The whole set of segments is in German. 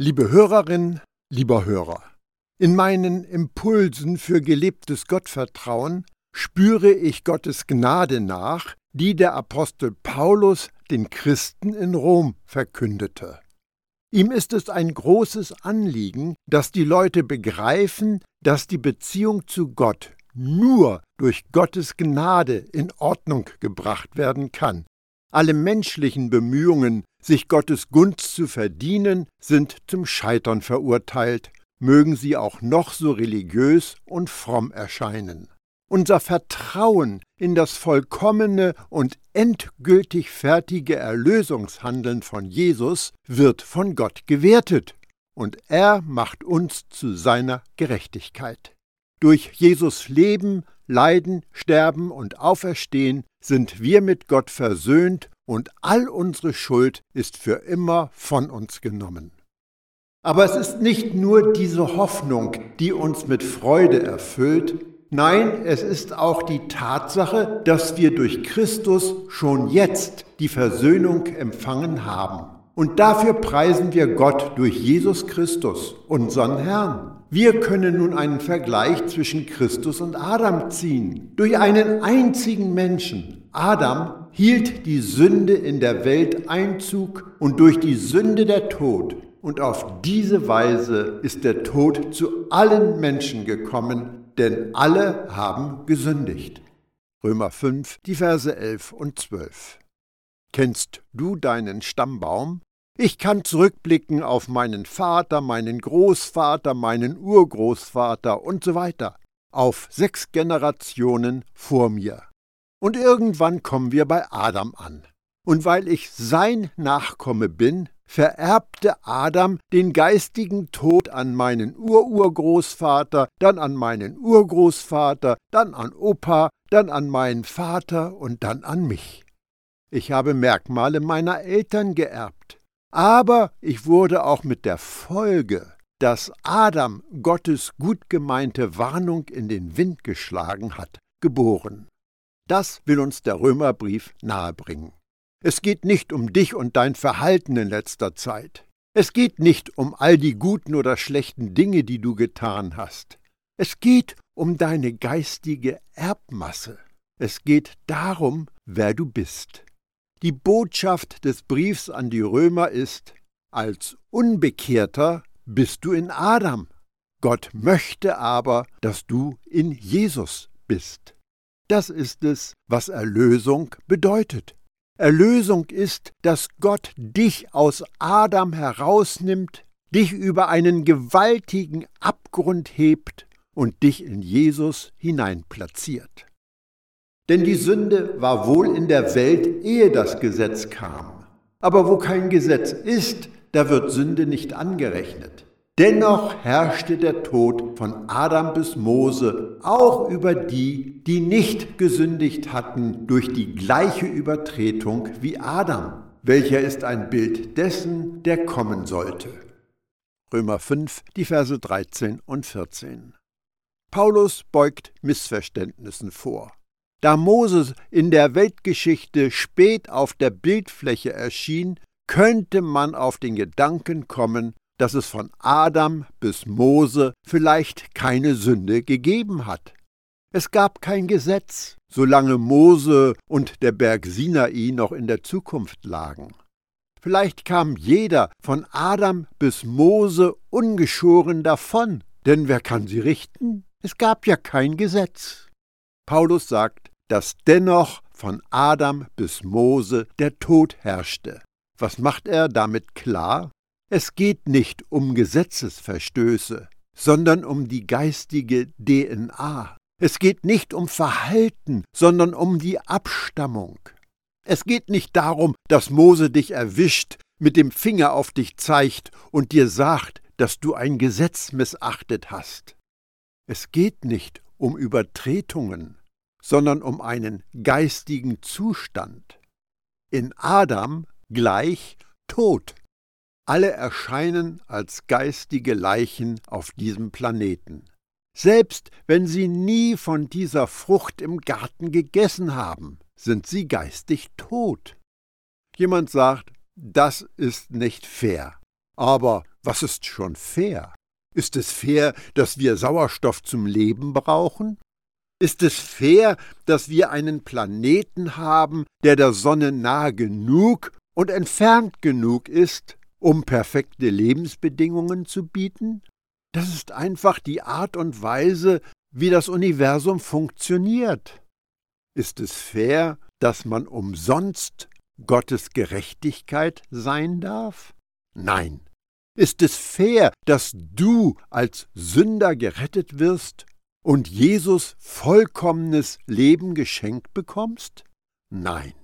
Liebe Hörerin, lieber Hörer, in meinen Impulsen für gelebtes Gottvertrauen spüre ich Gottes Gnade nach, die der Apostel Paulus den Christen in Rom verkündete. Ihm ist es ein großes Anliegen, dass die Leute begreifen, dass die Beziehung zu Gott nur durch Gottes Gnade in Ordnung gebracht werden kann. Alle menschlichen Bemühungen, sich Gottes Gunst zu verdienen, sind zum Scheitern verurteilt, mögen sie auch noch so religiös und fromm erscheinen. Unser Vertrauen in das vollkommene und endgültig fertige Erlösungshandeln von Jesus wird von Gott gewertet, und er macht uns zu seiner Gerechtigkeit. Durch Jesus Leben, Leiden, Sterben und Auferstehen sind wir mit Gott versöhnt und all unsere Schuld ist für immer von uns genommen. Aber es ist nicht nur diese Hoffnung, die uns mit Freude erfüllt, nein, es ist auch die Tatsache, dass wir durch Christus schon jetzt die Versöhnung empfangen haben. Und dafür preisen wir Gott durch Jesus Christus, unseren Herrn. Wir können nun einen Vergleich zwischen Christus und Adam ziehen. Durch einen einzigen Menschen, Adam, hielt die Sünde in der Welt Einzug und durch die Sünde der Tod. Und auf diese Weise ist der Tod zu allen Menschen gekommen, denn alle haben gesündigt. Römer 5, die Verse 11 und 12. Kennst du deinen Stammbaum? Ich kann zurückblicken auf meinen Vater, meinen Großvater, meinen Urgroßvater und so weiter, auf sechs Generationen vor mir. Und irgendwann kommen wir bei Adam an. Und weil ich sein Nachkomme bin, vererbte Adam den geistigen Tod an meinen Ururgroßvater, dann an meinen Urgroßvater, dann an Opa, dann an meinen Vater und dann an mich. Ich habe Merkmale meiner Eltern geerbt. Aber ich wurde auch mit der Folge, dass Adam Gottes gut gemeinte Warnung in den Wind geschlagen hat, geboren. Das will uns der Römerbrief nahebringen. Es geht nicht um dich und dein Verhalten in letzter Zeit. Es geht nicht um all die guten oder schlechten Dinge, die du getan hast. Es geht um deine geistige Erbmasse. Es geht darum, wer du bist. Die Botschaft des Briefs an die Römer ist, als Unbekehrter bist du in Adam. Gott möchte aber, dass du in Jesus bist. Das ist es, was Erlösung bedeutet. Erlösung ist, dass Gott dich aus Adam herausnimmt, dich über einen gewaltigen Abgrund hebt und dich in Jesus hineinplatziert. Denn die Sünde war wohl in der Welt, ehe das Gesetz kam. Aber wo kein Gesetz ist, da wird Sünde nicht angerechnet. Dennoch herrschte der Tod von Adam bis Mose auch über die, die nicht gesündigt hatten durch die gleiche Übertretung wie Adam, welcher ist ein Bild dessen, der kommen sollte. Römer 5, die Verse 13 und 14. Paulus beugt Missverständnissen vor. Da Moses in der Weltgeschichte spät auf der Bildfläche erschien, könnte man auf den Gedanken kommen, dass es von Adam bis Mose vielleicht keine Sünde gegeben hat. Es gab kein Gesetz, solange Mose und der Berg Sinai noch in der Zukunft lagen. Vielleicht kam jeder von Adam bis Mose ungeschoren davon, denn wer kann sie richten? Es gab ja kein Gesetz. Paulus sagt, dass dennoch von Adam bis Mose der Tod herrschte. Was macht er damit klar? Es geht nicht um Gesetzesverstöße, sondern um die geistige DNA. Es geht nicht um Verhalten, sondern um die Abstammung. Es geht nicht darum, dass Mose dich erwischt, mit dem Finger auf dich zeigt und dir sagt, dass du ein Gesetz missachtet hast. Es geht nicht um Übertretungen, sondern um einen geistigen Zustand. In Adam gleich Tod. Alle erscheinen als geistige Leichen auf diesem Planeten. Selbst wenn sie nie von dieser Frucht im Garten gegessen haben, sind sie geistig tot. Jemand sagt, das ist nicht fair. Aber Was ist schon fair? Ist es fair, dass wir Sauerstoff zum Leben brauchen? Ist es fair, dass wir einen Planeten haben, der der Sonne nahe genug und entfernt genug ist, um perfekte Lebensbedingungen zu bieten? Das ist einfach die Art und Weise, wie das Universum funktioniert. Ist es fair, dass man umsonst Gottes Gerechtigkeit sein darf? Nein. Ist es fair, dass du als Sünder gerettet wirst und Jesus vollkommenes Leben geschenkt bekommst? Nein.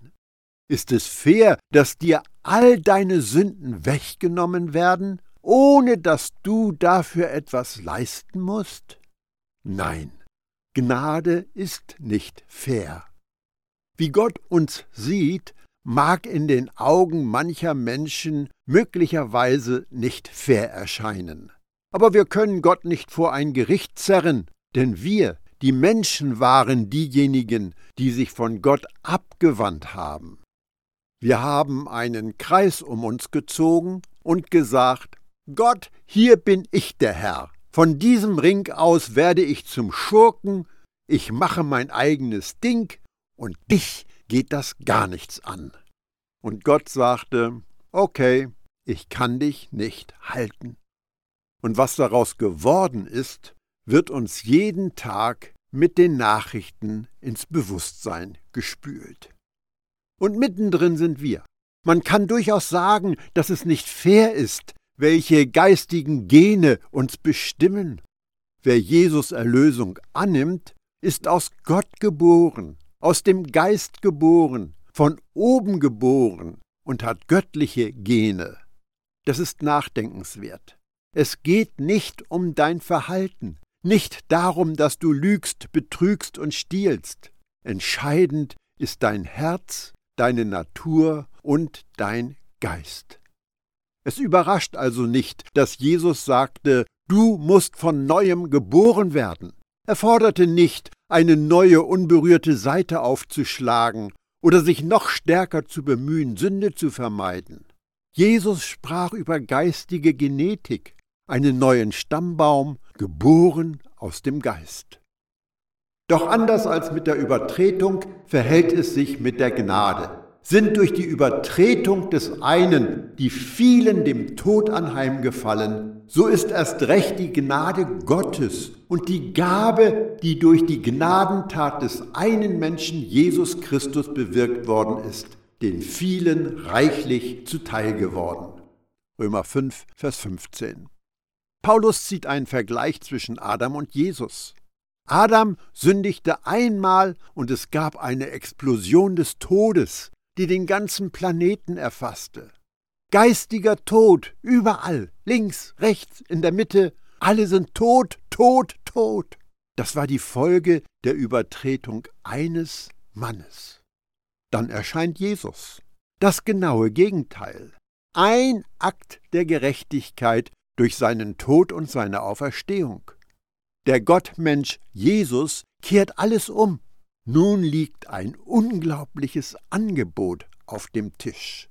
Ist es fair, dass dir all deine Sünden weggenommen werden, ohne dass du dafür etwas leisten musst? Nein. Gnade ist nicht fair. Wie Gott uns sieht, mag in den Augen mancher Menschen möglicherweise nicht fair erscheinen. Aber wir können Gott nicht vor ein Gericht zerren, denn wir, die Menschen, waren diejenigen, die sich von Gott abgewandt haben. Wir haben einen Kreis um uns gezogen und gesagt, Gott, hier bin ich der Herr. Von diesem Ring aus werde ich zum Schurken, ich mache mein eigenes Ding und dich geht das gar nichts an. Und Gott sagte, okay, ich kann dich nicht halten. Und was daraus geworden ist, wird uns jeden Tag mit den Nachrichten ins Bewusstsein gespült. Und mittendrin sind wir. Man kann durchaus sagen, dass es nicht fair ist, welche geistigen Gene uns bestimmen. Wer Jesus Erlösung annimmt, ist aus Gott geboren, aus dem Geist geboren, von oben geboren und hat göttliche Gene. Das ist nachdenkenswert. Es geht nicht um dein Verhalten, nicht darum, dass du lügst, betrügst und stiehlst. Entscheidend ist dein Herz, deine Natur und dein Geist. Es überrascht also nicht, dass Jesus sagte, du musst von neuem geboren werden. Er forderte nicht, eine neue unberührte Seite aufzuschlagen oder sich noch stärker zu bemühen, Sünde zu vermeiden. Jesus sprach über geistige Genetik, einen neuen Stammbaum, geboren aus dem Geist. Doch anders als mit der Übertretung verhält es sich mit der Gnade. Sind durch die Übertretung des einen die vielen dem Tod anheimgefallen, so ist erst recht die Gnade Gottes und die Gabe, die durch die Gnadentat des einen Menschen Jesus Christus bewirkt worden ist, den vielen reichlich zuteil geworden. Römer 5, Vers 15. Paulus zieht einen Vergleich zwischen Adam und Jesus. Adam sündigte einmal und es gab eine Explosion des Todes, die den ganzen Planeten erfasste. Geistiger Tod, überall, links, rechts, in der Mitte, alle sind tot, tot, tot. Das war die Folge der Übertretung eines Mannes. Dann erscheint Jesus. Das genaue Gegenteil. Ein Akt der Gerechtigkeit durch seinen Tod und seine Auferstehung. Der Gottmensch Jesus kehrt alles um. Nun liegt ein unglaubliches Angebot auf dem Tisch.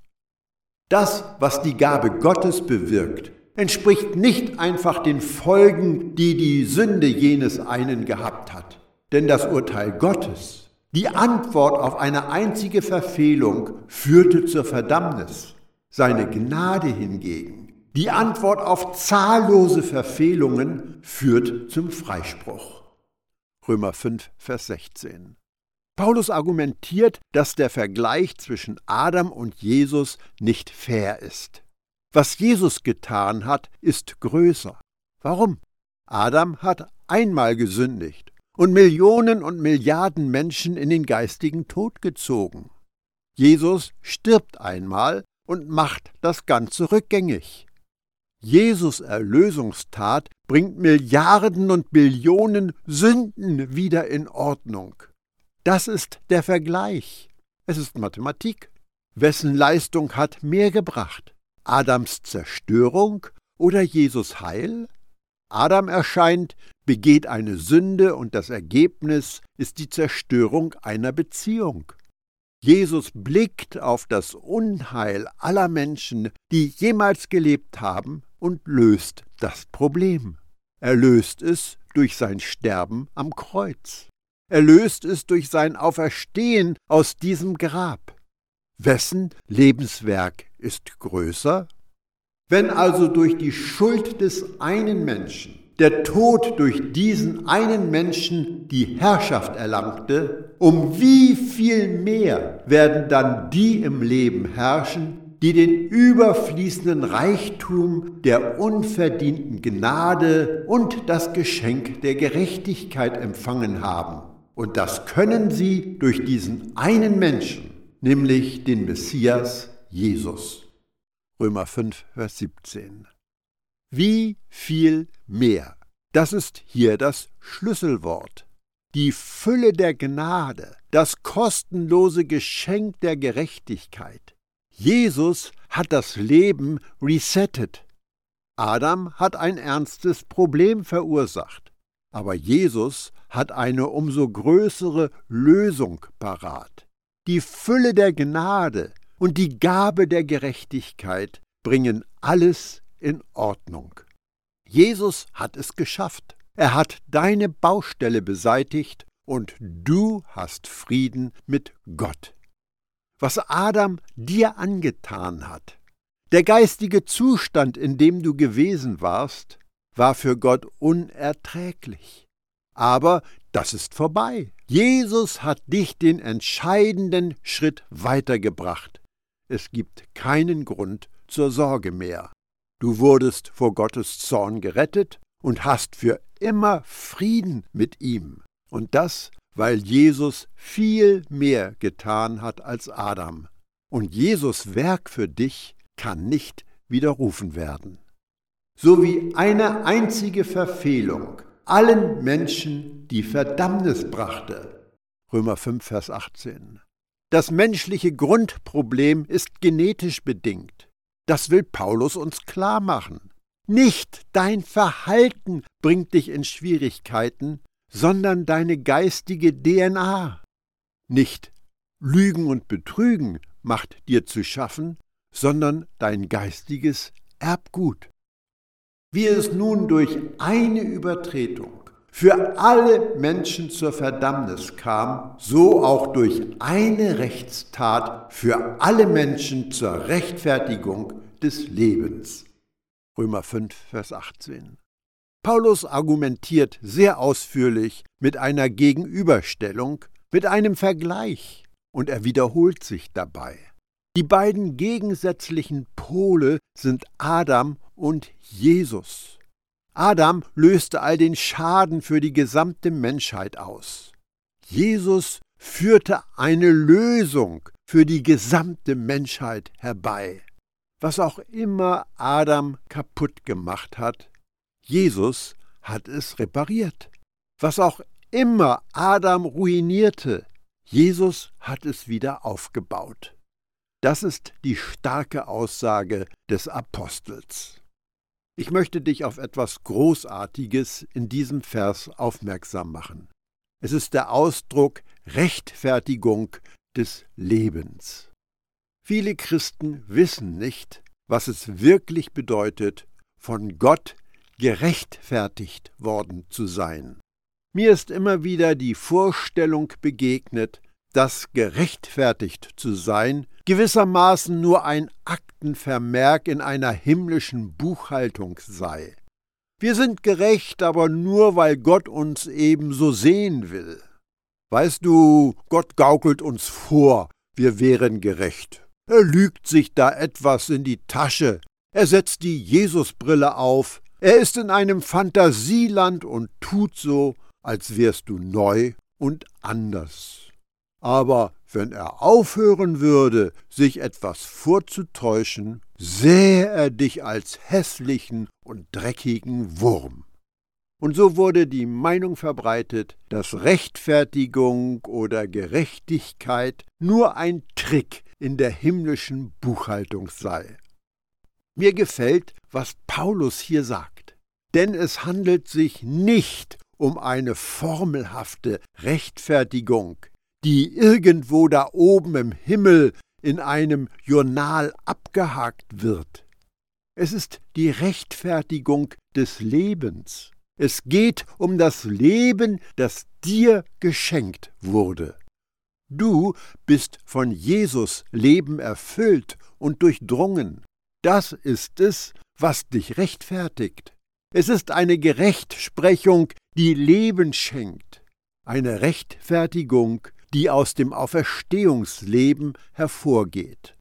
Das, was die Gabe Gottes bewirkt, entspricht nicht einfach den Folgen, die die Sünde jenes einen gehabt hat. Denn das Urteil Gottes, die Antwort auf eine einzige Verfehlung, führte zur Verdammnis. Seine Gnade hingegen, die Antwort auf zahllose Verfehlungen, führt zum Freispruch. Römer 5, Vers 16. Paulus argumentiert, dass der Vergleich zwischen Adam und Jesus nicht fair ist. Was Jesus getan hat, ist größer. Warum? Adam hat einmal gesündigt und Millionen und Milliarden Menschen in den geistigen Tod gezogen. Jesus stirbt einmal und macht das Ganze rückgängig. Jesus Erlösungstat bringt Milliarden und Billionen Sünden wieder in Ordnung. Das ist der Vergleich. Es ist Mathematik. Wessen Leistung hat mehr gebracht? Adams Zerstörung oder Jesus Heil? Adam erscheint, begeht eine Sünde und das Ergebnis ist die Zerstörung einer Beziehung. Jesus blickt auf das Unheil aller Menschen, die jemals gelebt haben, und löst das Problem. Er löst es durch sein Sterben am Kreuz. Er löst es durch sein Auferstehen aus diesem Grab. Wessen Lebenswerk ist größer? Wenn also durch die Schuld des einen Menschen der Tod durch diesen einen Menschen die Herrschaft erlangte, um wie viel mehr werden dann die im Leben herrschen, die den überfließenden Reichtum der unverdienten Gnade und das Geschenk der Gerechtigkeit empfangen haben. Und das können sie durch diesen einen Menschen, nämlich den Messias Jesus. Römer 5, Vers 17. Wie viel mehr? Das ist hier das Schlüsselwort. Die Fülle der Gnade, das kostenlose Geschenk der Gerechtigkeit, Jesus hat das Leben resettet. Adam hat ein ernstes Problem verursacht, aber Jesus hat eine umso größere Lösung parat. Die Fülle der Gnade und die Gabe der Gerechtigkeit bringen alles in Ordnung. Jesus hat es geschafft. Er hat deine Baustelle beseitigt und du hast Frieden mit Gott was Adam dir angetan hat. Der geistige Zustand, in dem du gewesen warst, war für Gott unerträglich. Aber das ist vorbei. Jesus hat dich den entscheidenden Schritt weitergebracht. Es gibt keinen Grund zur Sorge mehr. Du wurdest vor Gottes Zorn gerettet und hast für immer Frieden mit ihm. Und das weil Jesus viel mehr getan hat als Adam. Und Jesus Werk für dich kann nicht widerrufen werden. So wie eine einzige Verfehlung allen Menschen die Verdammnis brachte. Römer 5, Vers 18. Das menschliche Grundproblem ist genetisch bedingt. Das will Paulus uns klar machen. Nicht dein Verhalten bringt dich in Schwierigkeiten, sondern deine geistige DNA. Nicht Lügen und Betrügen macht dir zu schaffen, sondern dein geistiges Erbgut. Wie es nun durch eine Übertretung für alle Menschen zur Verdammnis kam, so auch durch eine Rechtstat für alle Menschen zur Rechtfertigung des Lebens. Römer 5, Vers 18. Paulus argumentiert sehr ausführlich mit einer Gegenüberstellung, mit einem Vergleich, und er wiederholt sich dabei. Die beiden gegensätzlichen Pole sind Adam und Jesus. Adam löste all den Schaden für die gesamte Menschheit aus. Jesus führte eine Lösung für die gesamte Menschheit herbei. Was auch immer Adam kaputt gemacht hat, Jesus hat es repariert. Was auch immer Adam ruinierte, Jesus hat es wieder aufgebaut. Das ist die starke Aussage des Apostels. Ich möchte dich auf etwas Großartiges in diesem Vers aufmerksam machen. Es ist der Ausdruck Rechtfertigung des Lebens. Viele Christen wissen nicht, was es wirklich bedeutet, von Gott gerechtfertigt worden zu sein. Mir ist immer wieder die Vorstellung begegnet, dass gerechtfertigt zu sein gewissermaßen nur ein Aktenvermerk in einer himmlischen Buchhaltung sei. Wir sind gerecht, aber nur weil Gott uns ebenso sehen will. Weißt du, Gott gaukelt uns vor, wir wären gerecht. Er lügt sich da etwas in die Tasche, er setzt die Jesusbrille auf, er ist in einem Fantasieland und tut so, als wärst du neu und anders. Aber wenn er aufhören würde, sich etwas vorzutäuschen, sähe er dich als hässlichen und dreckigen Wurm. Und so wurde die Meinung verbreitet, dass Rechtfertigung oder Gerechtigkeit nur ein Trick in der himmlischen Buchhaltung sei. Mir gefällt, was Paulus hier sagt, denn es handelt sich nicht um eine formelhafte Rechtfertigung, die irgendwo da oben im Himmel in einem Journal abgehakt wird. Es ist die Rechtfertigung des Lebens. Es geht um das Leben, das dir geschenkt wurde. Du bist von Jesus Leben erfüllt und durchdrungen. Das ist es, was dich rechtfertigt. Es ist eine Gerechtsprechung, die Leben schenkt, eine Rechtfertigung, die aus dem Auferstehungsleben hervorgeht.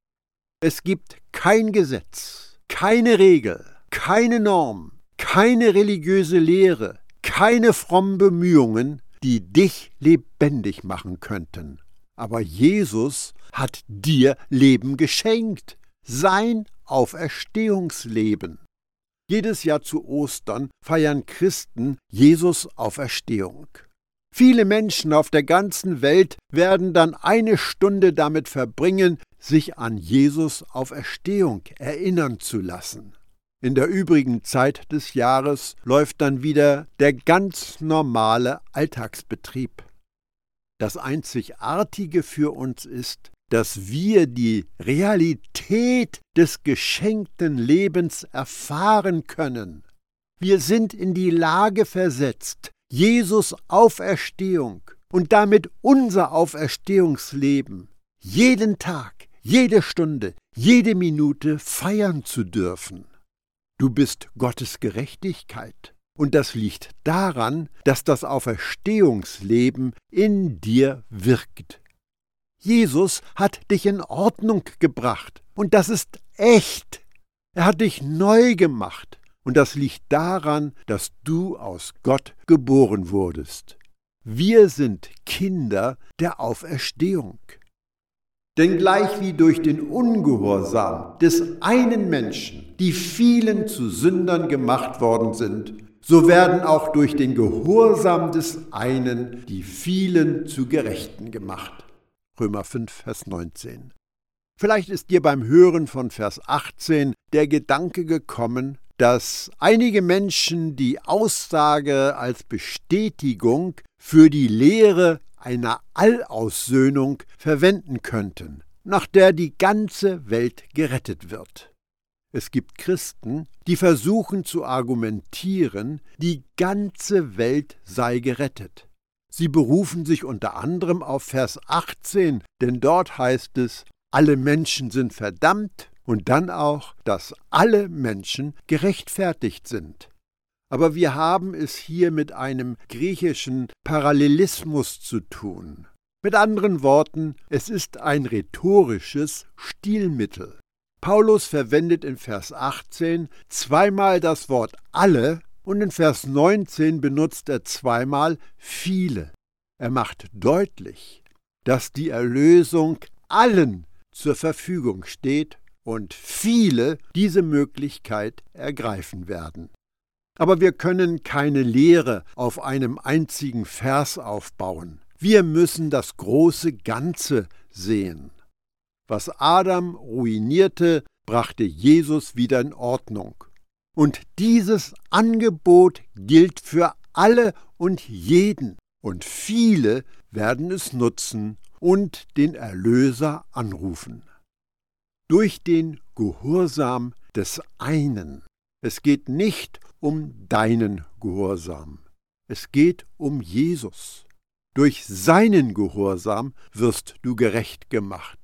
Es gibt kein Gesetz, keine Regel, keine Norm, keine religiöse Lehre, keine frommen Bemühungen, die dich lebendig machen könnten. Aber Jesus hat dir Leben geschenkt, sein Auferstehungsleben. Jedes Jahr zu Ostern feiern Christen Jesus Auferstehung. Viele Menschen auf der ganzen Welt werden dann eine Stunde damit verbringen, sich an Jesus Auferstehung erinnern zu lassen. In der übrigen Zeit des Jahres läuft dann wieder der ganz normale Alltagsbetrieb. Das Einzigartige für uns ist, dass wir die Realität des geschenkten Lebens erfahren können. Wir sind in die Lage versetzt, Jesus Auferstehung und damit unser Auferstehungsleben jeden Tag, jede Stunde, jede Minute feiern zu dürfen. Du bist Gottes Gerechtigkeit. Und das liegt daran, dass das Auferstehungsleben in dir wirkt. Jesus hat dich in Ordnung gebracht. Und das ist echt. Er hat dich neu gemacht. Und das liegt daran, dass du aus Gott geboren wurdest. Wir sind Kinder der Auferstehung. Denn gleich wie durch den Ungehorsam des einen Menschen die vielen zu Sündern gemacht worden sind, so werden auch durch den Gehorsam des einen die vielen zu Gerechten gemacht. Römer 5, Vers 19. Vielleicht ist dir beim Hören von Vers 18 der Gedanke gekommen, dass einige Menschen die Aussage als Bestätigung für die Lehre einer Allaussöhnung verwenden könnten, nach der die ganze Welt gerettet wird. Es gibt Christen, die versuchen zu argumentieren, die ganze Welt sei gerettet. Sie berufen sich unter anderem auf Vers 18, denn dort heißt es, alle Menschen sind verdammt und dann auch, dass alle Menschen gerechtfertigt sind. Aber wir haben es hier mit einem griechischen Parallelismus zu tun. Mit anderen Worten, es ist ein rhetorisches Stilmittel. Paulus verwendet in Vers 18 zweimal das Wort alle und in Vers 19 benutzt er zweimal viele. Er macht deutlich, dass die Erlösung allen zur Verfügung steht und viele diese Möglichkeit ergreifen werden. Aber wir können keine Lehre auf einem einzigen Vers aufbauen. Wir müssen das große Ganze sehen. Was Adam ruinierte, brachte Jesus wieder in Ordnung. Und dieses Angebot gilt für alle und jeden, und viele werden es nutzen und den Erlöser anrufen. Durch den Gehorsam des einen. Es geht nicht um deinen Gehorsam. Es geht um Jesus. Durch seinen Gehorsam wirst du gerecht gemacht.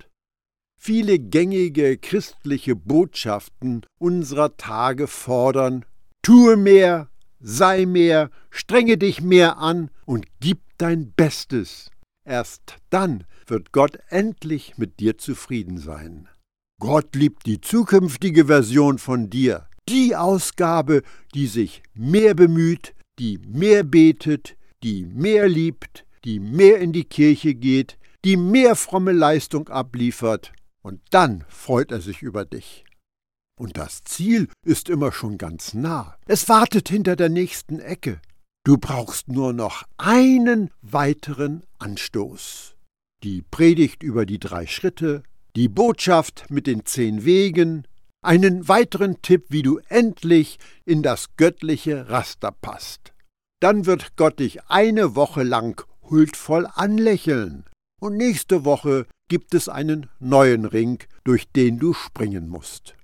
Viele gängige christliche Botschaften unserer Tage fordern, tue mehr, sei mehr, strenge dich mehr an und gib dein Bestes. Erst dann wird Gott endlich mit dir zufrieden sein. Gott liebt die zukünftige Version von dir, die Ausgabe, die sich mehr bemüht, die mehr betet, die mehr liebt, die mehr in die Kirche geht, die mehr fromme Leistung abliefert, und dann freut er sich über dich. Und das Ziel ist immer schon ganz nah. Es wartet hinter der nächsten Ecke. Du brauchst nur noch einen weiteren Anstoß. Die Predigt über die drei Schritte, die Botschaft mit den zehn Wegen, einen weiteren Tipp, wie du endlich in das göttliche Raster passt. Dann wird Gott dich eine Woche lang huldvoll anlächeln. Und nächste Woche gibt es einen neuen Ring, durch den du springen musst.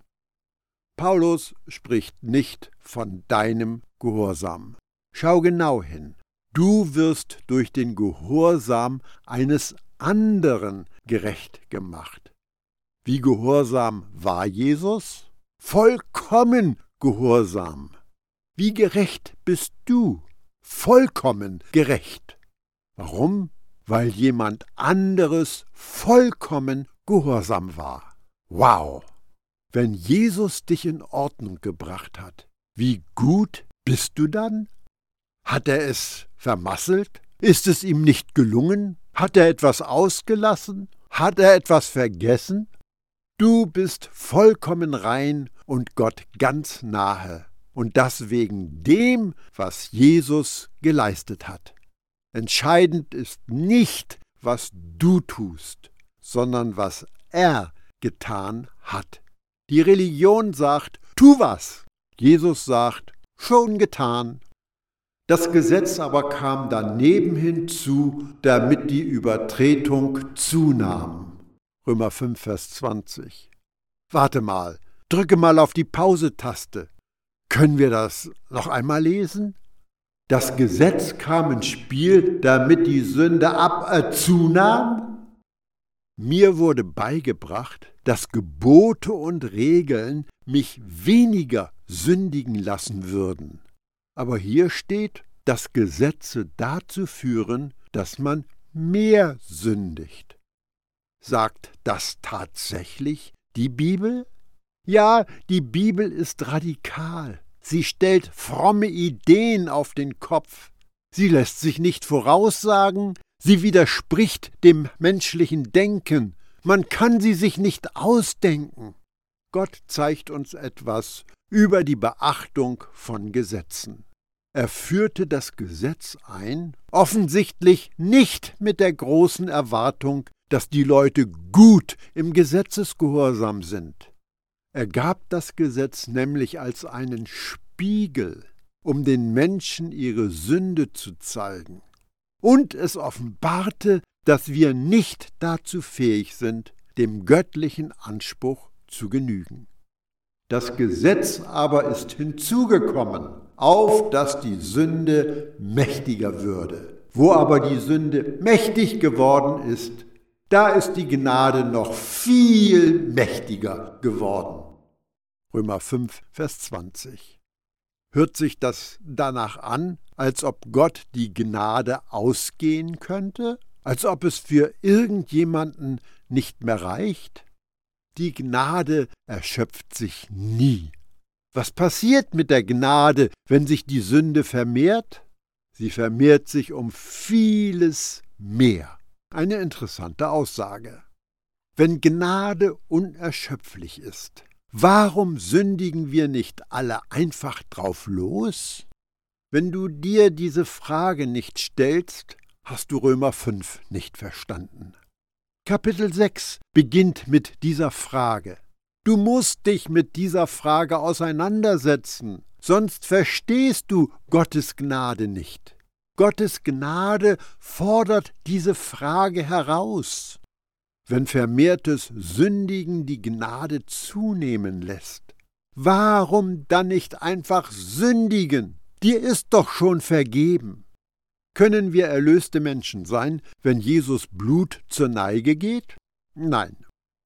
Paulus spricht nicht von deinem Gehorsam. Schau genau hin. Du wirst durch den Gehorsam eines anderen gerecht gemacht. Wie gehorsam war Jesus? Vollkommen gehorsam. Wie gerecht bist du? Vollkommen gerecht. Warum? Weil jemand anderes vollkommen gehorsam war. Wow! Wenn Jesus dich in Ordnung gebracht hat, wie gut bist du dann? Hat er es vermasselt? Ist es ihm nicht gelungen? Hat er etwas ausgelassen? Hat er etwas vergessen? Du bist vollkommen rein und Gott ganz nahe, und das wegen dem, was Jesus geleistet hat. Entscheidend ist nicht, was du tust, sondern was er getan hat. Die Religion sagt, tu was. Jesus sagt, schon getan. Das Gesetz aber kam daneben hinzu, damit die Übertretung zunahm. Römer 5, Vers 20. Warte mal, drücke mal auf die Pause-Taste. Können wir das noch einmal lesen? Das Gesetz kam ins Spiel, damit die Sünde ab äh? Mir wurde beigebracht, dass Gebote und Regeln mich weniger sündigen lassen würden. Aber hier steht, dass Gesetze dazu führen, dass man mehr sündigt. Sagt das tatsächlich die Bibel? Ja, die Bibel ist radikal. Sie stellt fromme Ideen auf den Kopf. Sie lässt sich nicht voraussagen, sie widerspricht dem menschlichen Denken, man kann sie sich nicht ausdenken. Gott zeigt uns etwas über die Beachtung von Gesetzen. Er führte das Gesetz ein, offensichtlich nicht mit der großen Erwartung, dass die Leute gut im Gesetzesgehorsam sind. Er gab das Gesetz nämlich als einen Spiegel, um den Menschen ihre Sünde zu zeigen. Und es offenbarte dass wir nicht dazu fähig sind, dem göttlichen Anspruch zu genügen. Das Gesetz aber ist hinzugekommen, auf dass die Sünde mächtiger würde. Wo aber die Sünde mächtig geworden ist, da ist die Gnade noch viel mächtiger geworden. Römer 5, Vers 20. Hört sich das danach an, als ob Gott die Gnade ausgehen könnte? als ob es für irgendjemanden nicht mehr reicht? Die Gnade erschöpft sich nie. Was passiert mit der Gnade, wenn sich die Sünde vermehrt? Sie vermehrt sich um vieles mehr. Eine interessante Aussage. Wenn Gnade unerschöpflich ist, warum sündigen wir nicht alle einfach drauf los? Wenn du dir diese Frage nicht stellst, hast du Römer 5 nicht verstanden. Kapitel 6 beginnt mit dieser Frage. Du musst dich mit dieser Frage auseinandersetzen, sonst verstehst du Gottes Gnade nicht. Gottes Gnade fordert diese Frage heraus. Wenn vermehrtes Sündigen die Gnade zunehmen lässt, warum dann nicht einfach sündigen? Dir ist doch schon vergeben. Können wir erlöste Menschen sein, wenn Jesus Blut zur Neige geht? Nein.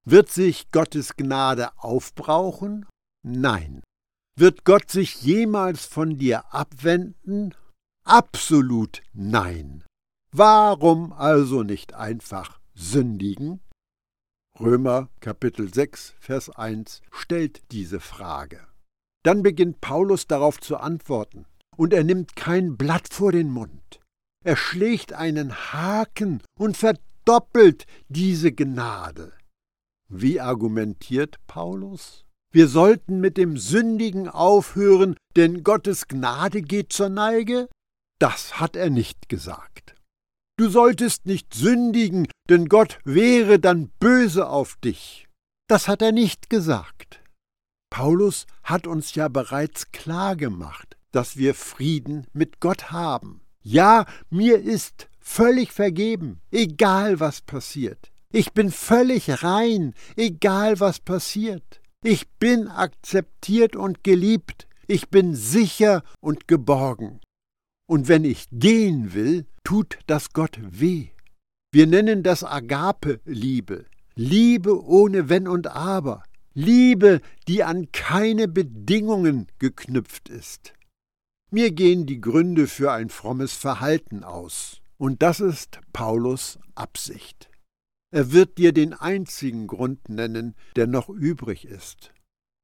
Wird sich Gottes Gnade aufbrauchen? Nein. Wird Gott sich jemals von dir abwenden? Absolut nein. Warum also nicht einfach sündigen? Römer Kapitel 6, Vers 1 stellt diese Frage. Dann beginnt Paulus darauf zu antworten, und er nimmt kein Blatt vor den Mund. Er schlägt einen Haken und verdoppelt diese Gnade. Wie argumentiert Paulus? Wir sollten mit dem Sündigen aufhören, denn Gottes Gnade geht zur Neige? Das hat er nicht gesagt. Du solltest nicht sündigen, denn Gott wäre dann böse auf dich. Das hat er nicht gesagt. Paulus hat uns ja bereits klar gemacht, dass wir Frieden mit Gott haben. Ja, mir ist völlig vergeben, egal was passiert. Ich bin völlig rein, egal was passiert. Ich bin akzeptiert und geliebt. Ich bin sicher und geborgen. Und wenn ich gehen will, tut das Gott weh. Wir nennen das Agape-Liebe. Liebe ohne Wenn und Aber. Liebe, die an keine Bedingungen geknüpft ist. Mir gehen die Gründe für ein frommes Verhalten aus. Und das ist Paulus Absicht. Er wird dir den einzigen Grund nennen, der noch übrig ist.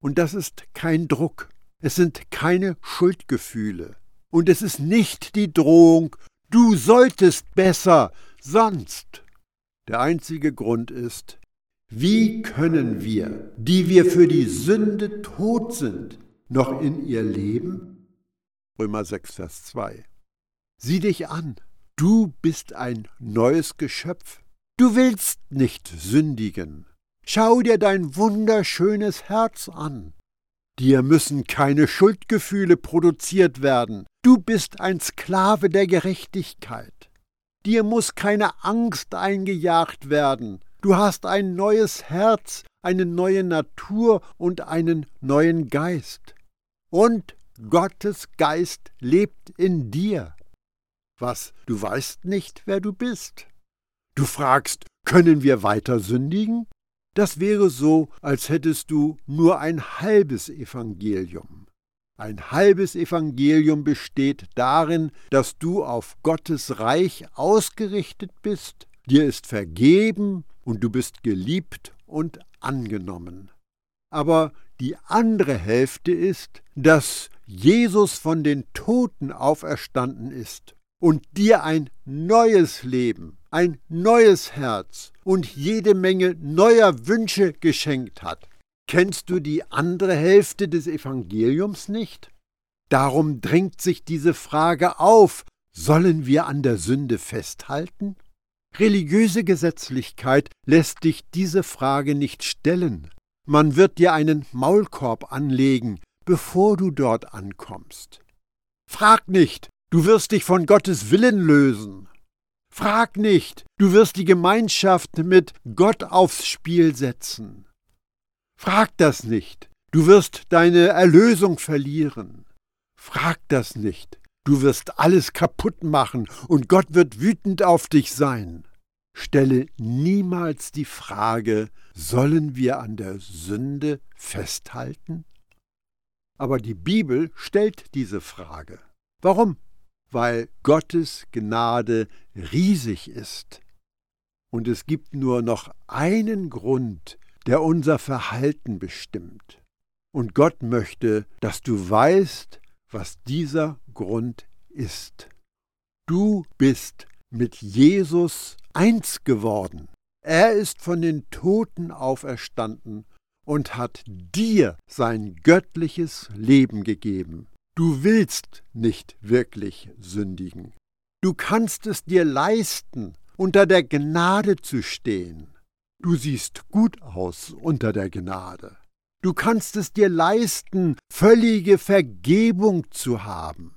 Und das ist kein Druck, es sind keine Schuldgefühle. Und es ist nicht die Drohung, du solltest besser, sonst. Der einzige Grund ist, wie können wir, die wir für die Sünde tot sind, noch in ihr leben? Römer 6, Vers 2. Sieh dich an, du bist ein neues Geschöpf. Du willst nicht sündigen. Schau dir dein wunderschönes Herz an. Dir müssen keine Schuldgefühle produziert werden. Du bist ein Sklave der Gerechtigkeit. Dir muss keine Angst eingejagt werden. Du hast ein neues Herz, eine neue Natur und einen neuen Geist. Und Gottes Geist lebt in dir. Was, du weißt nicht, wer du bist? Du fragst, können wir weiter sündigen? Das wäre so, als hättest du nur ein halbes Evangelium. Ein halbes Evangelium besteht darin, dass du auf Gottes Reich ausgerichtet bist, dir ist vergeben und du bist geliebt und angenommen. Aber die andere Hälfte ist, dass Jesus von den Toten auferstanden ist und dir ein neues Leben, ein neues Herz und jede Menge neuer Wünsche geschenkt hat. Kennst du die andere Hälfte des Evangeliums nicht? Darum drängt sich diese Frage auf, sollen wir an der Sünde festhalten? Religiöse Gesetzlichkeit lässt dich diese Frage nicht stellen. Man wird dir einen Maulkorb anlegen, bevor du dort ankommst. Frag nicht, du wirst dich von Gottes Willen lösen. Frag nicht, du wirst die Gemeinschaft mit Gott aufs Spiel setzen. Frag das nicht, du wirst deine Erlösung verlieren. Frag das nicht, Du wirst alles kaputt machen und Gott wird wütend auf dich sein. Stelle niemals die Frage, sollen wir an der Sünde festhalten? Aber die Bibel stellt diese Frage. Warum? Weil Gottes Gnade riesig ist. Und es gibt nur noch einen Grund, der unser Verhalten bestimmt. Und Gott möchte, dass du weißt, was dieser Grund ist. Du bist mit Jesus eins geworden. Er ist von den Toten auferstanden und hat dir sein göttliches Leben gegeben. Du willst nicht wirklich sündigen. Du kannst es dir leisten, unter der Gnade zu stehen. Du siehst gut aus unter der Gnade. Du kannst es dir leisten, völlige Vergebung zu haben.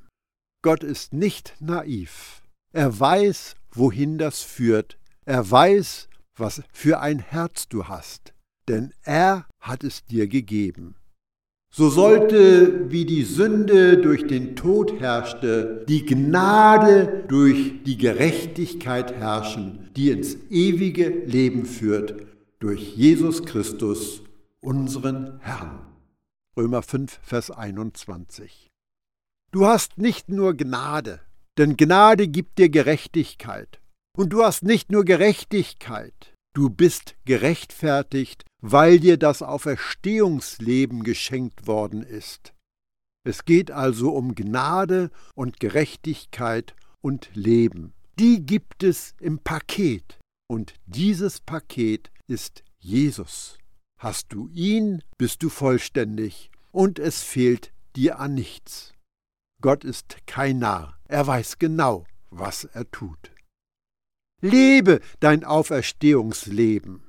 Gott ist nicht naiv. Er weiß, wohin das führt. Er weiß, was für ein Herz du hast, denn er hat es dir gegeben. So sollte, wie die Sünde durch den Tod herrschte, die Gnade durch die Gerechtigkeit herrschen, die ins ewige Leben führt, durch Jesus Christus, unseren Herrn. Römer 5, Vers 21. Du hast nicht nur Gnade, denn Gnade gibt dir Gerechtigkeit. Und du hast nicht nur Gerechtigkeit, du bist gerechtfertigt, weil dir das Auferstehungsleben geschenkt worden ist. Es geht also um Gnade und Gerechtigkeit und Leben. Die gibt es im Paket. Und dieses Paket ist Jesus. Hast du ihn, bist du vollständig und es fehlt dir an nichts. Gott ist kein Narr, er weiß genau, was er tut. Lebe dein Auferstehungsleben.